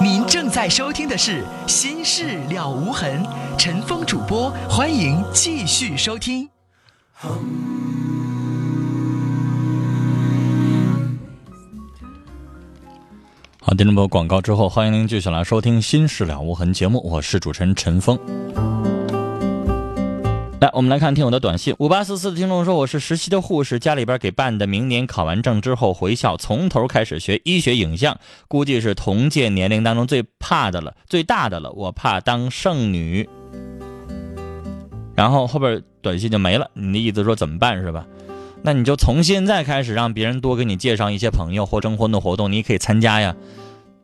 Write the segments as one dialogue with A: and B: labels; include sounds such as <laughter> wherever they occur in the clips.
A: 您正在收听的是《心事了无痕》，陈峰主播，欢迎继续收听。
B: 好，听众朋友，广告之后，欢迎您继续来收听《心事了无痕》节目，我是主持人陈峰。来，我们来看听友的短信。五八四四的听众说：“我是实习的护士，家里边给办的，明年考完证之后回校，从头开始学医学影像，估计是同届年龄当中最怕的了，最大的了。我怕当剩女。”然后后边短信就没了。你的意思说怎么办是吧？那你就从现在开始让别人多给你介绍一些朋友或征婚的活动，你可以参加呀，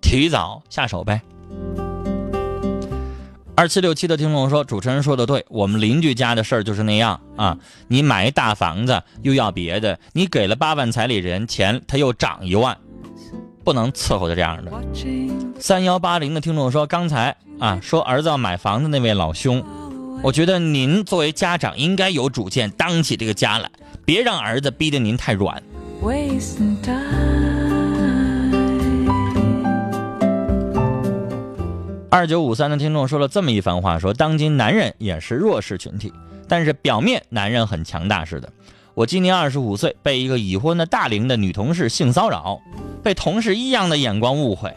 B: 提早下手呗。二七六七的听众说：“主持人说的对，我们邻居家的事儿就是那样啊。你买一大房子又要别的，你给了八万彩礼人钱，他又涨一万，不能伺候着这样的。”三幺八零的听众说：“刚才啊说儿子要买房子那位老兄，我觉得您作为家长应该有主见，当起这个家来，别让儿子逼得您太软。”二九五三的听众说了这么一番话：说当今男人也是弱势群体，但是表面男人很强大似的。我今年二十五岁，被一个已婚的大龄的女同事性骚扰，被同事异样的眼光误会，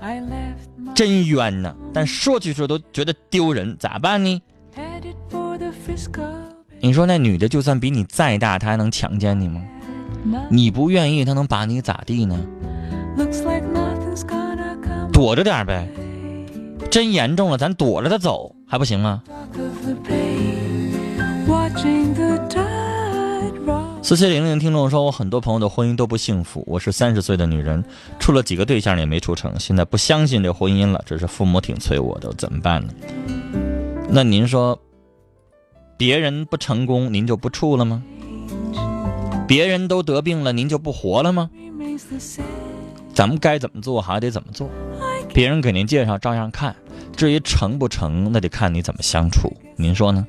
B: 真冤呐！但说去说都觉得丢人，咋办呢？你说那女的就算比你再大，她还能强奸你吗？你不愿意，她能把你咋地呢？躲着点呗。真严重了，咱躲着他走还不行吗？四七零零听众说，我很多朋友的婚姻都不幸福。我是三十岁的女人，处了几个对象也没处成，现在不相信这婚姻了。只是父母挺催我的，怎么办呢？那您说，别人不成功，您就不处了吗？别人都得病了，您就不活了吗？咱们该怎么做还得怎么做，别人给您介绍照样看。至于成不成，那得看你怎么相处。您说呢？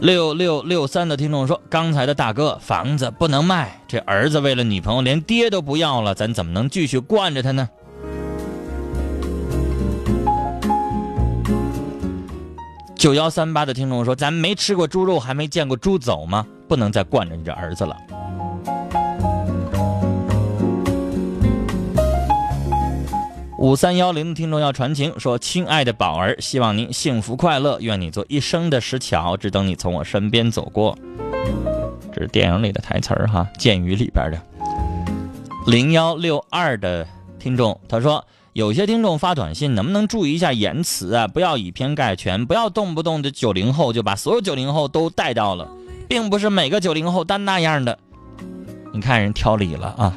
B: 六六六三的听众说：“刚才的大哥，房子不能卖，这儿子为了女朋友连爹都不要了，咱怎么能继续惯着他呢？”九幺三八的听众说：“咱没吃过猪肉，还没见过猪走吗？不能再惯着你这儿子了。”五三幺零的听众要传情说：“亲爱的宝儿，希望您幸福快乐，愿你做一生的石桥，只等你从我身边走过。”这是电影里的台词儿哈，《剑鱼》里边的。零幺六二的听众他说：“有些听众发短信，能不能注意一下言辞啊？不要以偏概全，不要动不动的九零后就把所有九零后都带到了，并不是每个九零后都那样的。你看人挑理了啊，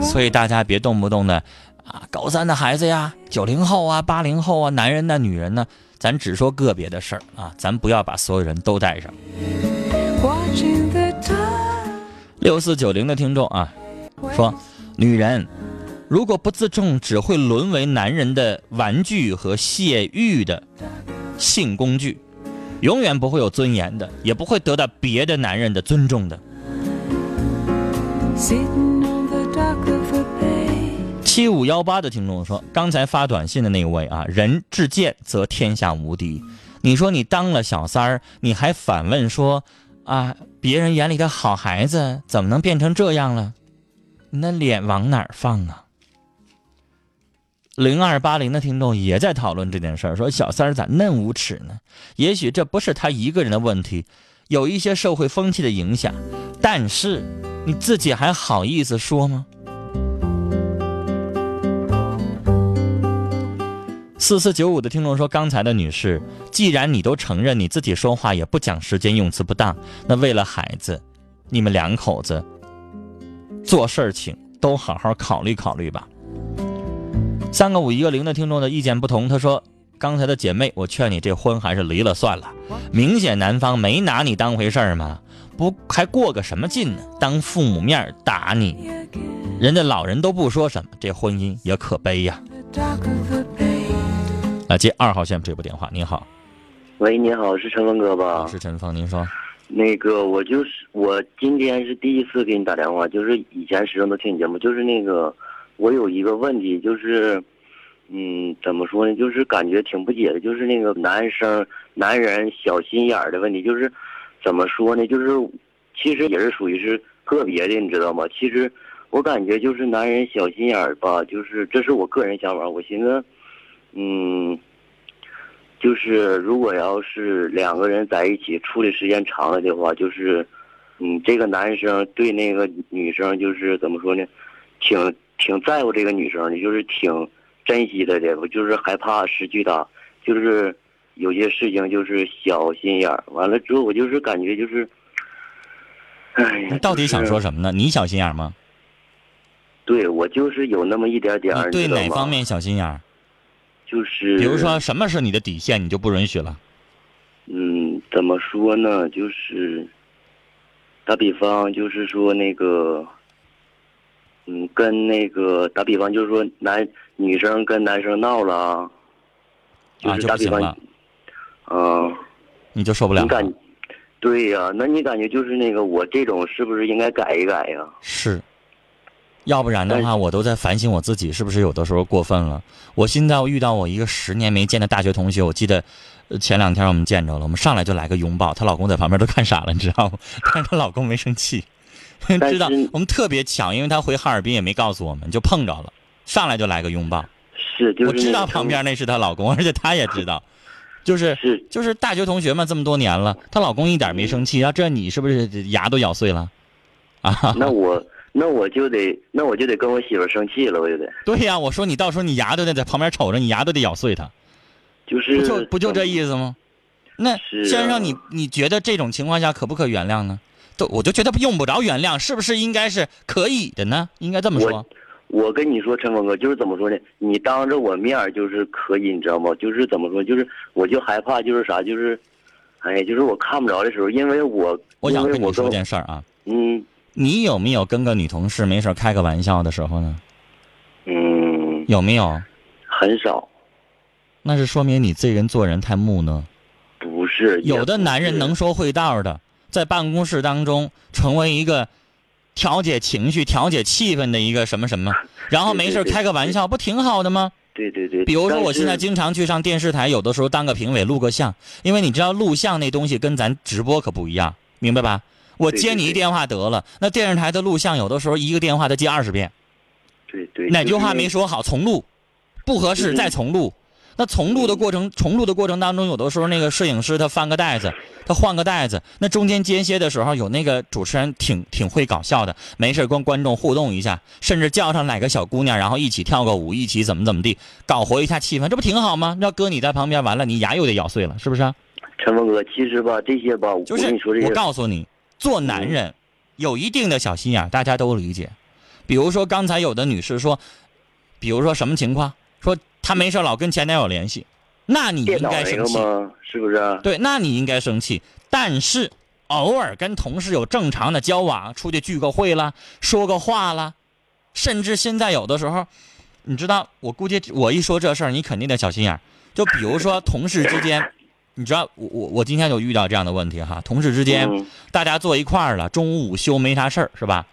B: 所以大家别动不动的。”啊，高三的孩子呀，九零后啊，八零后啊，男人呢，女人呢，咱只说个别的事儿啊，咱不要把所有人都带上。六四九零的听众啊，说，女人如果不自重，只会沦为男人的玩具和泄欲的性工具，永远不会有尊严的，也不会得到别的男人的尊重的。七五幺八的听众说：“刚才发短信的那位啊，人至贱则天下无敌。你说你当了小三儿，你还反问说，啊，别人眼里的好孩子怎么能变成这样了？你那脸往哪儿放啊？”零二八零的听众也在讨论这件事儿，说小三儿咋嫩无耻呢？也许这不是他一个人的问题，有一些社会风气的影响。但是你自己还好意思说吗？四四九五的听众说：“刚才的女士，既然你都承认你自己说话也不讲时间，用词不当，那为了孩子，你们两口子做事情都好好考虑考虑吧。”三个五一个零的听众的意见不同，他说：“刚才的姐妹，我劝你这婚还是离了算了。明显男方没拿你当回事儿嘛，不还过个什么劲呢？当父母面打你，人家老人都不说什么，这婚姻也可悲呀。”来接二号线这部电话，您好。
C: 喂，您好，是陈峰哥吧？
B: 是陈峰，您说。
C: 那个，我就是我今天是第一次给你打电话，就是以前始终都听你节目，就是那个我有一个问题，就是，嗯，怎么说呢？就是感觉挺不解的，就是那个男生男人小心眼儿的问题，就是怎么说呢？就是其实也是属于是个别的，你知道吗？其实我感觉就是男人小心眼儿吧，就是这是我个人想法，我寻思，嗯。就是如果要是两个人在一起处的时间长了的话，就是，嗯，这个男生对那个女生就是怎么说呢，挺挺在乎这个女生的，就是挺珍惜她的，就是害怕失去她，就是有些事情就是小心眼儿。完了之后，我就是感觉就是，哎呀，
B: 你到底想说？什么呢？你小心眼儿吗？
C: 对我就是有那么一点点
B: 对哪方？面小心眼儿？
C: 就是
B: 比如说，什么是你的底线，你就不允许了？
C: 嗯，怎么说呢？就是打比方，就是说那个，嗯，跟那个打比方，就是说男女生跟男生闹了啊，就打比方嗯、
B: 你就受不了了。
C: 你感，对呀、那你感觉就是那个我这种是不是应该改一改呀？
B: 是，要不然的话，我都在反省我自己是不是有的时候过分了。我现在遇到我一个十年没见的大学同学，我记得呃前两天我们见着了，我们上来就来个拥抱，她老公在旁边都看傻了，你知道吗？但是她老公没生气，知道我们特别巧，因为她回哈尔滨也没告诉我们，就碰着了，上来就来个拥抱。
C: 是，就是
B: 我知道旁边那是她老公，而且她也知道，就是 <laughs>
C: 是
B: 就是大学同学嘛，这么多年了，她老公一点没生气，要这你是不是牙都咬碎了？啊，
C: 那我那我就得那我就得跟我媳妇生气了，我就得
B: 对呀，我说你到时候你牙都得在旁边瞅着，你牙都得咬碎它，
C: 就是
B: 不就不就这意思吗？那先生，你你觉得这种情况下可不可原谅呢？都我就觉得用不着原谅，是不是应该是可以的呢？应该这么说
C: 我。我跟你说，陈峰哥，就是怎么说呢？你当着我面儿就是可以，你知道吗？就是怎么说？就是我就害怕，就是啥？就是，哎，就是我看不着的时候，因为我
B: 我想跟你说件事儿啊，
C: 嗯
B: 你有没有跟个女同事没事儿开个玩笑的时候呢？
C: 嗯
B: 有没有？
C: 很少，
B: 那是说明你这人做人太木讷。
C: 不是
B: 有的男人能说会道的，在办公室当中成为一个调节情绪、调节气氛的一个什么什么，<laughs> 然后没事开个玩笑，不挺好的吗？
C: 对对对，
B: 比如说，我现在经常去上电视台，有的时候当个评委，录个像，因为你知道录像那东西跟咱直播可不一样，明白吧？我接你一电话得了，那电视台的录像有的时候一个电话得接二十遍，
C: 对对
B: 哪句话没说好重录，不合适
C: 嗯
B: 再重录。那重录的过程，重录的过程当中，有的时候那个摄影师他翻个袋子，他换个袋子，那中间间歇的时候，有那个主持人挺挺会搞笑的，没事跟观众互动一下，甚至叫上哪个小姑娘，然后一起跳个舞，一起怎么怎么地，搞活一下气氛，这不挺好吗？要搁你在旁边，完了你牙又得咬碎了，是不是啊？
C: 陈峰哥，其实吧，这些吧，我
B: 就是我
C: 跟你说这些，
B: 告诉你，做男人有一定的小心眼，大家都理解。比如说刚才有的女士说，比如说什么情况，说她没事老跟前男友联系，那你应该生气，
C: 是不是？
B: 对，那你应该生气。但是偶尔跟同事有正常的交往，出去聚个会啦，说个话啦，甚至现在有的时候，你知道，我估计我一说这事儿，你肯定得小心眼。就比如说同事之间，你知道，我我我今天就遇到这样的问题哈，同事之间。
C: 嗯
B: 大家坐一块儿了，中午午休没啥事儿是吧？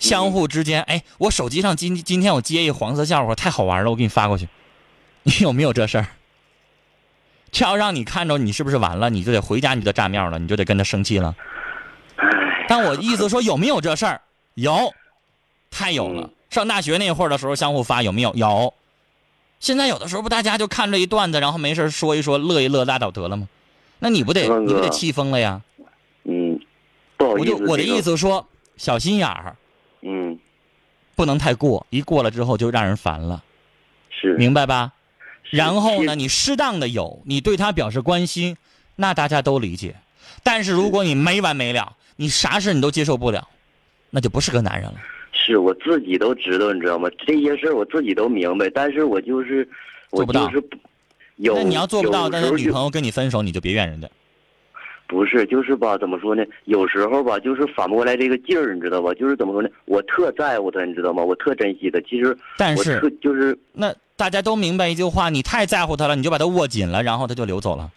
B: 相互之间，哎，我手机上今今天我接一黄色笑话，太好玩了，我给你发过去。<laughs> 你有没有这事儿？这要让你看着，你是不是完了？你就得回家，你就得炸庙了，你就得跟他生气了。但我意思说，有没有这事儿？有，太有了
C: 嗯。
B: 上大学那会儿的时候，相互发有没有？有。现在有的时候不，大家就看这一段子，然后没事说一说，乐一乐，拉倒得了吗？那你不得你不得气疯了呀？
C: 嗯，不好
B: 我
C: 意思，
B: 就我的意，思说，小心眼儿
C: 嗯，
B: 不能太过，一过了之后就让人烦了，
C: 是。
B: 明白吧？然后呢，你适当的有，你对他表示关心，那大家都理解。但是如果你没完没了，你啥事你都接受不了，那就不是个男人了。
C: 是我自己都知道，你知道吗？这些事儿我自己都明白，但是我就是，我
B: 做不到
C: 就是有。
B: 那你要做不到，但是女朋友跟你分手，你就别怨人家。
C: 不是，就是吧，怎么说呢？有时候吧，就是反不过来这个劲儿，你知道吧？就是怎么说呢？我特在乎他，你知道吗？我特珍惜他。其实
B: 但是
C: 就是
B: 那大家都明白一句话：你太在乎他了，你就把他握紧了，然后他就流走了，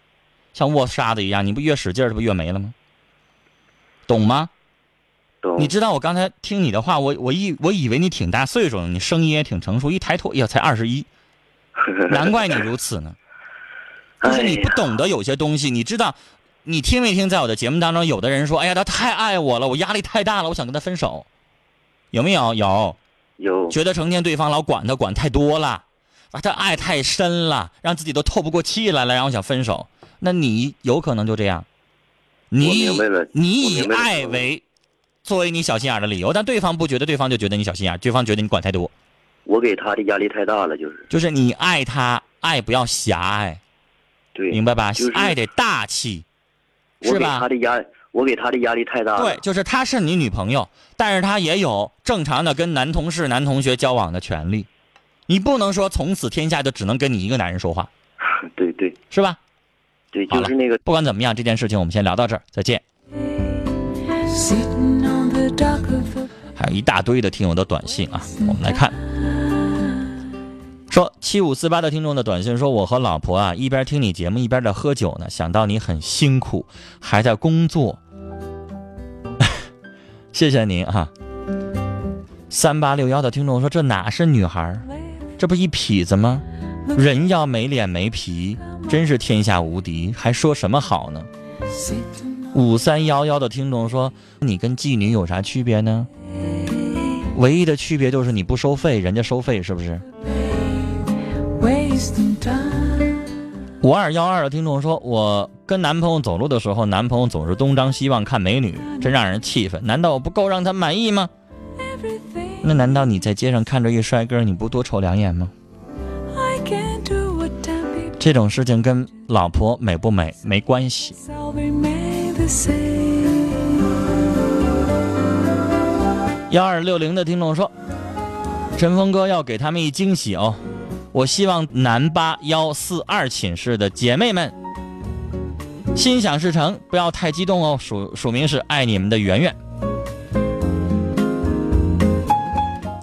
B: 像握沙子一样，你不越使劲儿，他不越没了吗？懂吗？
C: 懂。
B: 你知道我刚才听你的话，我我以我以为你挺大岁数了，你声音也挺成熟，一抬头，哎呀，才二十一，<laughs> 难怪你如此呢。<laughs> 就是你不懂得有些东西，你知道，你听没听？在我的节目当中，有的人说：“哎呀，他太爱我了，我压力太大了，我想跟他分手。”有没有？有。
C: 有。
B: 觉得成天对方老管他，管太多了，把他爱太深了，让自己都透不过气来了，然后想分手。那你有可能就这样。你你以爱为作为你小心眼的理由，但对方不觉得，对方就觉得你小心眼，对方觉得你管太多。
C: 我给他的压力太大了，就是。
B: 就是你爱他，爱不要狭隘。
C: 对，
B: 明白吧？就是爱得大气，是吧？
C: 他的压，我给他的压力太大了。
B: 对，就是他是你女朋友，但是他也有正常的跟男同事、男同学交往的权利。你不能说从此天下就只能跟你一个男人说话。<laughs>
C: 对对，
B: 是吧？
C: 对，就是那个。
B: 不管怎么样，这件事情我们先聊到这儿，再见。还有一大堆的听友的短信啊，我们来看。说七五四八的听众的短信说：“我和老婆啊一边听你节目一边在喝酒呢，想到你很辛苦，还在工作，<laughs> 谢谢您啊。”三八六幺的听众说：“这哪是女孩，这不一痞子吗？人要没脸没皮，真是天下无敌，还说什么好呢？”五三幺幺的听众说：“你跟妓女有啥区别呢？唯一的区别就是你不收费，人家收费，是不是？”五二幺二的听众说：“我跟男朋友走路的时候，男朋友总是东张西望看美女，真让人气愤。难道我不够让他满意吗？那难道你在街上看着一帅哥，你不多瞅两眼吗？这种事情跟老婆美不美没关系。”幺二六零的听众说：“陈峰哥要给他们一惊喜哦。”我希望南八幺四二寝室的姐妹们心想事成，不要太激动哦。署署名是爱你们的圆圆。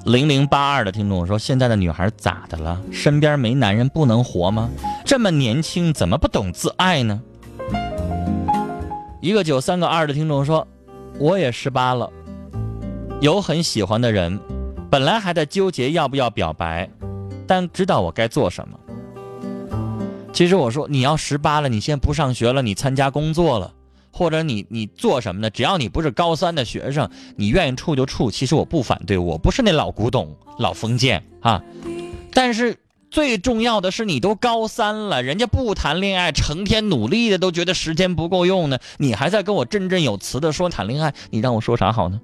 B: 零零八二的听众说：“现在的女孩咋的了？身边没男人不能活吗？这么年轻怎么不懂自爱呢？”一个九三个二的听众说：“我也十八了，有很喜欢的人，本来还在纠结要不要表白。”但知道我该做什么。其实我说你要十八了，你先不上学了，你参加工作了，或者你你做什么呢？只要你不是高三的学生，你愿意处就处。其实我不反对，我不是那老古董、老封建啊。但是最重要的是，你都高三了，人家不谈恋爱，成天努力的，都觉得时间不够用呢。你还在跟我振振有词的说谈恋爱，你让我说啥好呢？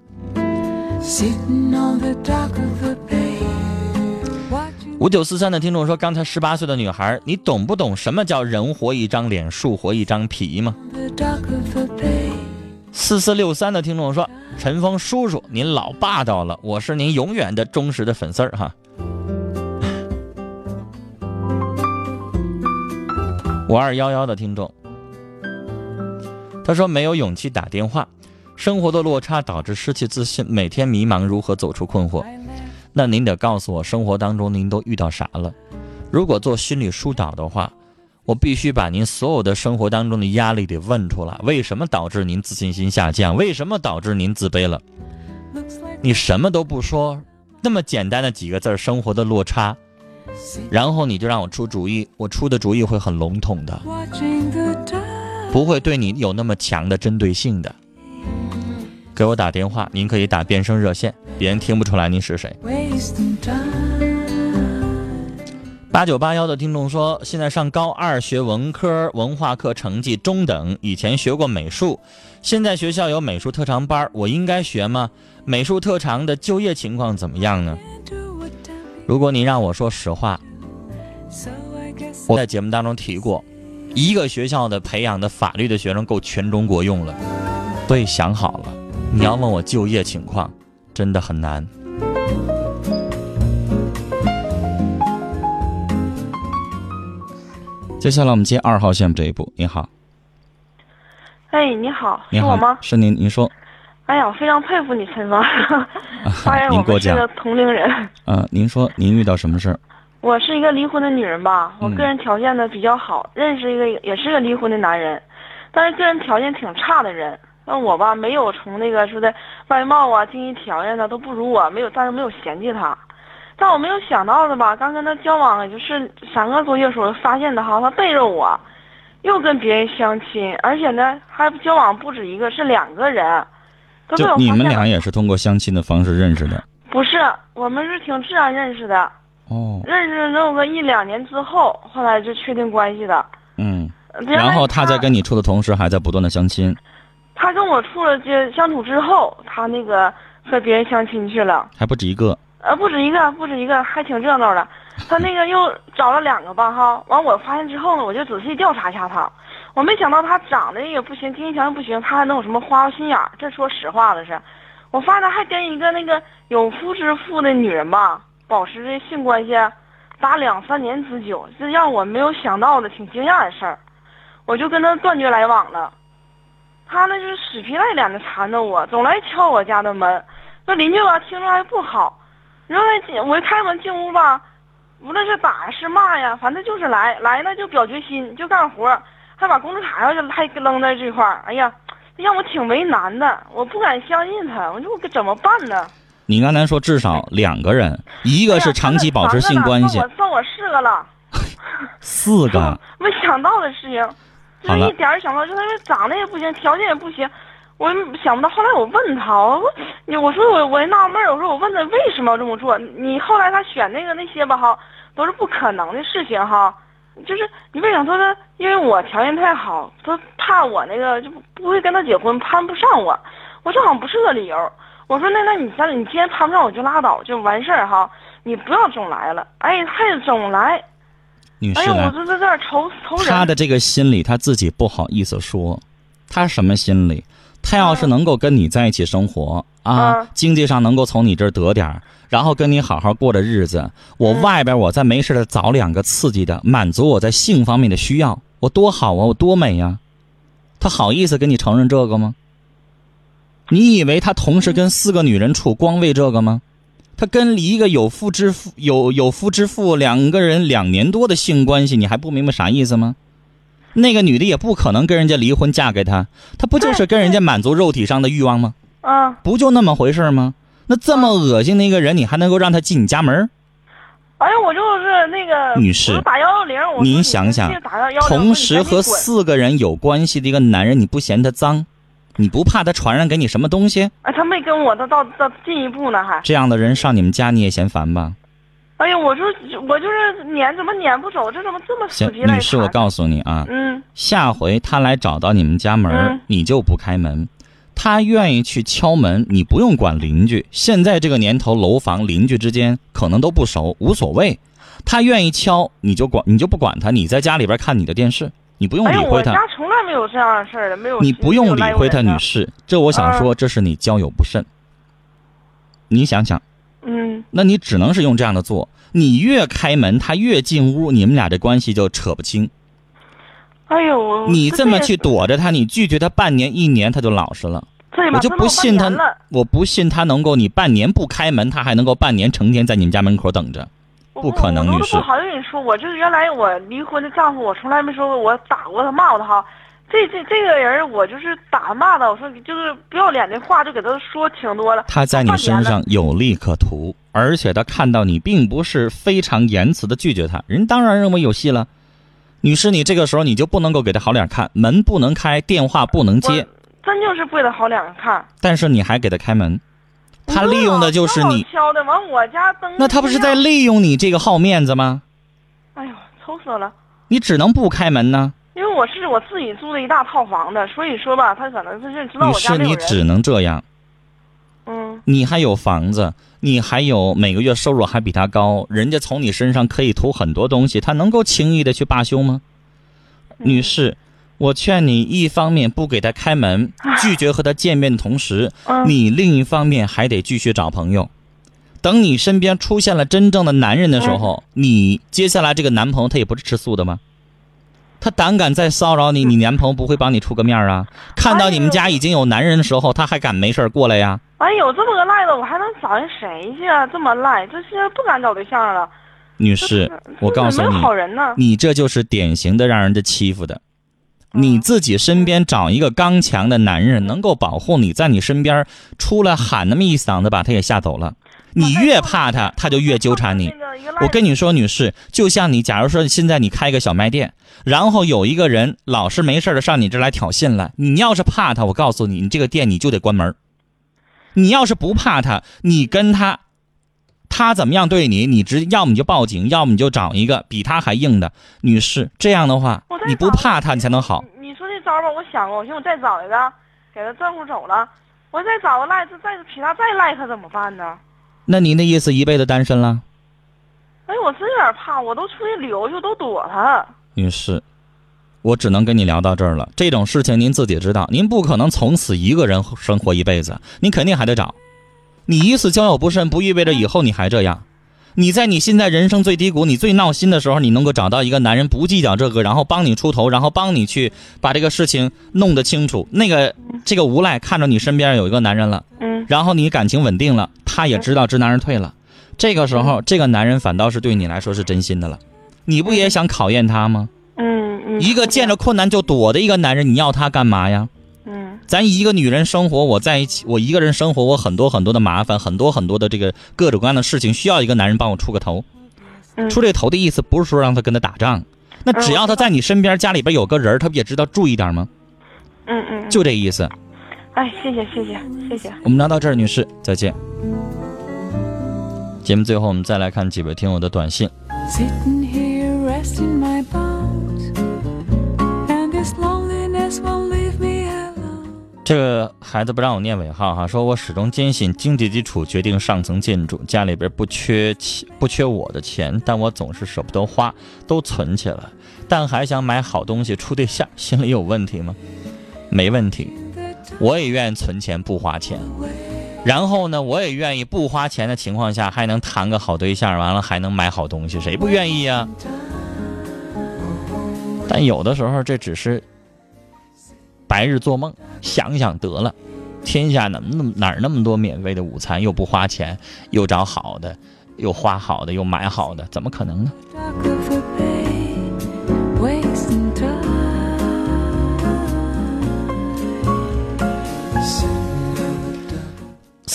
B: 五九四三的听众说：“刚才十八岁的女孩，你懂不懂什么叫人活一张脸，树活一张皮吗？”四四六三的听众说：“陈峰叔叔，您老霸道了，我是您永远的忠实的粉丝儿哈。”五二幺幺的听众，他说：“没有勇气打电话，生活的落差导致失去自信，每天迷茫，如何走出困惑？”那您得告诉我，生活当中您都遇到啥了？如果做心理疏导的话，我必须把您所有的生活当中的压力得问出来。为什么导致您自信心下降？为什么导致您自卑了？你什么都不说，那么简单的几个字儿，生活的落差，然后你就让我出主意，我出的主意会很笼统的，不会对你有那么强的针对性的。给我打电话，您可以打变声热线，别人听不出来您是谁。八九八幺的听众说，现在上高二学文科，文化课成绩中等。以前学过美术，现在学校有美术特长班，我应该学吗？美术特长的就业情况怎么样呢？如果您让我说实话，我在节目当中提过，一个学校的培养的法律的学生够全中国用了，所以想好了。你要问我就业情况，真的很难。接下来我们接二号线这一步。你好，
D: 哎，你好，
B: 是
D: 我吗？
B: 是您，您说。
D: 哎呀，我非常佩服你，陈芳。发现我们是个同龄人。
B: 啊，您说您遇到什么事儿？<laughs>
D: 我是一个离婚的女人吧，我个人条件呢比较好，认识一个也是个离婚的男人，但是个人条件挺差的人。那我吧没有从那个说的外貌啊、经济条件呢都不如我，没有，但是没有嫌弃他。但我没有想到的吧，刚跟他交往也就是三个多月时候，发现的哈，他背着我，又跟别人相亲，而且呢还交往不止一个，是两个人。
B: 就你们俩也是通过相亲的方式认识的？
D: 不是，我们是挺自然认识的。
B: 哦。
D: 认识能有个一两年之后，后来就确定关系的。
B: 嗯。然后
D: 他
B: 在跟你处的同时，还在不断的相亲。
D: 他跟我处了这相处之后，他那个和别人相亲去了。
B: 还不止一个。
D: 呃，不止一个，不止一个，还挺热闹的。他那个又找了两个吧，哈。完，我发现之后呢，我就仔细调查一下他。我没想到他长得也不行，经济条件不行，他还能有什么花花心眼儿？这说实话的是，我发现他还跟一个那个有夫之妇的女人吧，保持着性关系，达两三年之久，这让我没有想到的，挺惊讶的事儿。我就跟他断绝来往了。他那就是死皮赖脸的缠着我，总来敲我家的门。那邻居吧，听着还不好。然后那我一开门进屋吧，无论是打是骂呀，反正就是来来呢就表决心，就干活，还把工资卡要还扔在这块儿。哎呀，让我挺为难的，我不敢相信他，我说我怎么办呢？
B: 你刚才说至少两个人，一个是长期保持性关系，
D: 算 <laughs> 我四个了，
B: 四个，
D: 没想到的事情，就一点想到，就他长得也不行，条件也不行。我想不到，后来我问他，我你我说我我纳闷儿，我说我问他为什么要这么做？你后来他选那个那些吧哈，都是不可能的事情哈，就是你为啥？他说因为我条件太好，他怕我那个就不会跟他结婚，攀不上我。我说好像不是个理由。我说那那你咱你既然攀不上我就拉倒就完事儿哈，你不要总来了。哎，他也总来。
B: 女士，
D: 哎呀，我这这这愁愁人。
B: 他的这个心理他自己不好意思说，他什么心理？他要是能够跟你在一起生活啊，经济上能够从你这儿得点儿，然后跟你好好过着日子，我外边我再没事的找两个刺激的，满足我在性方面的需要，我多好啊，我多美呀！他好意思跟你承认这个吗？你以为他同时跟四个女人处，光为这个吗？他跟一个有夫之妇有有夫之妇两个人两年多的性关系，你还不明白啥意思吗？那个女的也不可能跟人家离婚嫁给他，他不就是跟人家满足肉体上的欲望吗？
D: 啊，
B: 不就那么回事吗？那这么恶心的一个人，你还能够让他进你家门？
D: 哎呀，我就是那个
B: 女士，
D: 打幺幺零，
B: 您想想，同时和四个人有关系的一个男人，你不嫌他脏？你不怕他传染给你什么东西？
D: 哎，他没跟我他到到进一步呢，还
B: 这样的人上你们家你也嫌烦吧？
D: 哎呀，我说我就是撵，怎么撵不走？这怎么这么死皮赖
B: 女士，我告诉你啊，
D: 嗯，
B: 下回他来找到你们家门，你就不开门。他愿意去敲门，你不用管邻居。现在这个年头，楼房邻居之间可能都不熟，无所谓。他愿意敲，你就管，你就不管他。你在家里边看你的电视，你不用理会他。
D: 我家从来没有这样的事儿，没有。
B: 你不用理会他，女士。这我想说，这是你交友不慎。你想想。
D: 嗯，
B: 那你只能是用这样的做，你越开门，他越进屋，你们俩这关系就扯不清。
D: 哎呦，
B: 你这么去躲着他，你拒绝他半年一年，他就老实了。我就不信他，我不信他能够，你半年不开门，他还能够半年成天在你们家门口等着，不可能，女士。
D: 不好跟你说，我就是原来我离婚的丈夫，我从来没说过我打过他骂过他哈。这这这个人，我就是打骂的。我说就是不要脸的话，就给他说挺多了。
B: 他在你身上有利可图，而且他看到你并不是非常言辞的拒绝他，人当然认为有戏了。女士，你这个时候你就不能够给他好脸看，门不能开，电话不能接。
D: 真就是不给他好脸看。
B: 但是你还给他开门，他利用的就是你。
D: 敲的往我家灯。
B: 那他不是在利用你这个好面子吗？
D: 哎呦，愁死了！
B: 你只能不开门呢。
D: 因为我是我自己租的一大套房子，所以说吧，他可能就是知道我家
B: 没有你只能这样。
D: 嗯。
B: 你还有房子，你还有每个月收入还比他高，人家从你身上可以图很多东西，他能够轻易的去罢休吗？女士，我劝你，一方面不给他开门，<laughs> 拒绝和他见面的同时，你另一方面还得继续找朋友。等你身边出现了真正的男人的时候，你接下来这个男朋友他也不是吃素的吗？他胆敢再骚扰你，你男朋友不会帮你出个面啊？看到你们家已经有男人的时候，他还敢没事过来呀？
D: 哎，有这么个赖的，我还能找人谁去啊？这么赖，这是不敢找对象了。
B: 女士，我告诉你，你这就是典型的让人家欺负的。你自己身边找一个刚强的男人，能够保护你，在你身边出来喊那么一嗓子，把他也吓走了。你越怕他，他就越纠缠你。我跟你说，女士，就像你，假如说现在你开个小卖店，然后有一个人老是没事的上你这来挑衅来，你要是怕他，我告诉你，你这个店你就得关门。你要是不怕他，你跟他，他怎么样对你，你直要么你就报警，要么你就找一个比他还硬的女士。这样的话，你不怕他，你才能好。
D: 你说这招吧，我想过，我寻思我再找一个，给他转过走了，我再找个赖，再比他再赖，他怎么办呢？
B: 那您的意思一辈子单身了？
D: 哎，我真有点怕，我都出去旅游去，都躲他。
B: 女士，我只能跟你聊到这儿了。这种事情您自己知道，您不可能从此一个人生活一辈子，您肯定还得找。你一次交友不慎，不意味着以后你还这样。你在你现在人生最低谷、你最闹心的时候，你能够找到一个男人不计较这个，然后帮你出头，然后帮你去把这个事情弄得清楚。那个这个无赖看着你身边有一个男人了，
D: 嗯，
B: 然后你感情稳定了，他也知道知难而退了。这个时候，这个男人反倒是对你来说是真心的了。你不也想考验他吗？
D: 嗯嗯。
B: 一个见着困难就躲的一个男人，你要他干嘛呀？咱一个女人生活，我在一起，我一个人生活，我很多很多的麻烦，很多很多的这个各种各样的事情，需要一个男人帮我出个头。出这头的意思不是说让他跟他打仗，那只要他在你身边，家里边有个人，他不也知道注意点吗？
D: 嗯嗯，
B: 就这意思。
D: 哎，谢谢谢谢谢谢。
B: 我们聊到这儿，女士再见。节目最后，我们再来看几位听友的短信。这个孩子不让我念尾号哈，说我始终坚信经济基础决定上层建筑，家里边不缺钱，不缺我的钱，但我总是舍不得花，都存起了，但还想买好东西处对象，心里有问题吗？没问题，我也愿意存钱不花钱，然后呢，我也愿意不花钱的情况下还能谈个好对象，完了还能买好东西，谁不愿意呀？但有的时候这只是。白日做梦，想想得了，天下哪那么哪那么多免费的午餐，又不花钱，又找好的，又花好的，又买好的，怎么可能呢？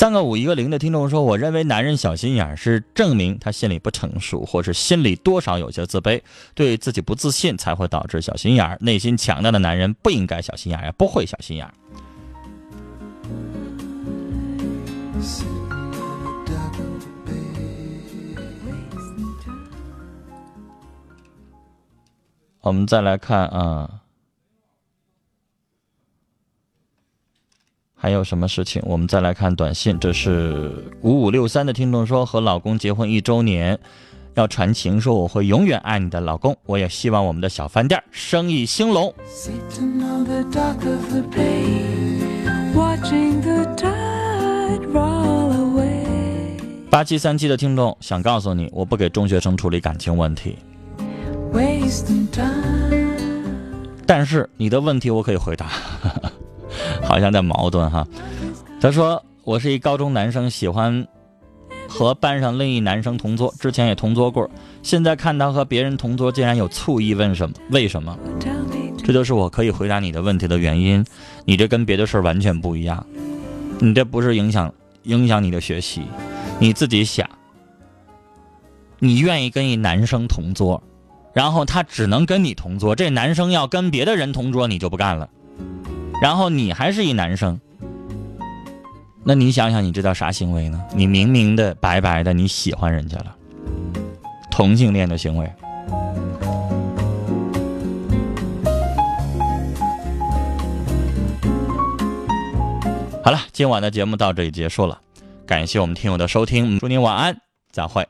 B: 三个五一个零的听众说：“我认为男人小心眼是证明他心里不成熟，或是心里多少有些自卑，对自己不自信，才会导致小心眼内心强大的男人不应该小心眼也不会小心眼我们再来看啊。还有什么事情？我们再来看短信。这是五五六三的听众说，和老公结婚一周年，要传情，说我会永远爱你的老公。我也希望我们的小饭店生意兴隆。八七三七的听众想告诉你，我不给中学生处理感情问题。但是你的问题我可以回答。好像在矛盾哈，他说我是一高中男生，喜欢和班上另一男生同桌，之前也同桌过，现在看他和别人同桌，竟然有醋意，问什么？为什么？这就是我可以回答你的问题的原因。你这跟别的事儿完全不一样，你这不是影响影响你的学习，你自己想，你愿意跟一男生同桌，然后他只能跟你同桌，这男生要跟别的人同桌，你就不干了。然后你还是一男生，那你想想，你这叫啥行为呢？你明明的白白的你喜欢人家了，同性恋的行为。好了，今晚的节目到这里结束了，感谢我们听友的收听，祝您晚安，再会。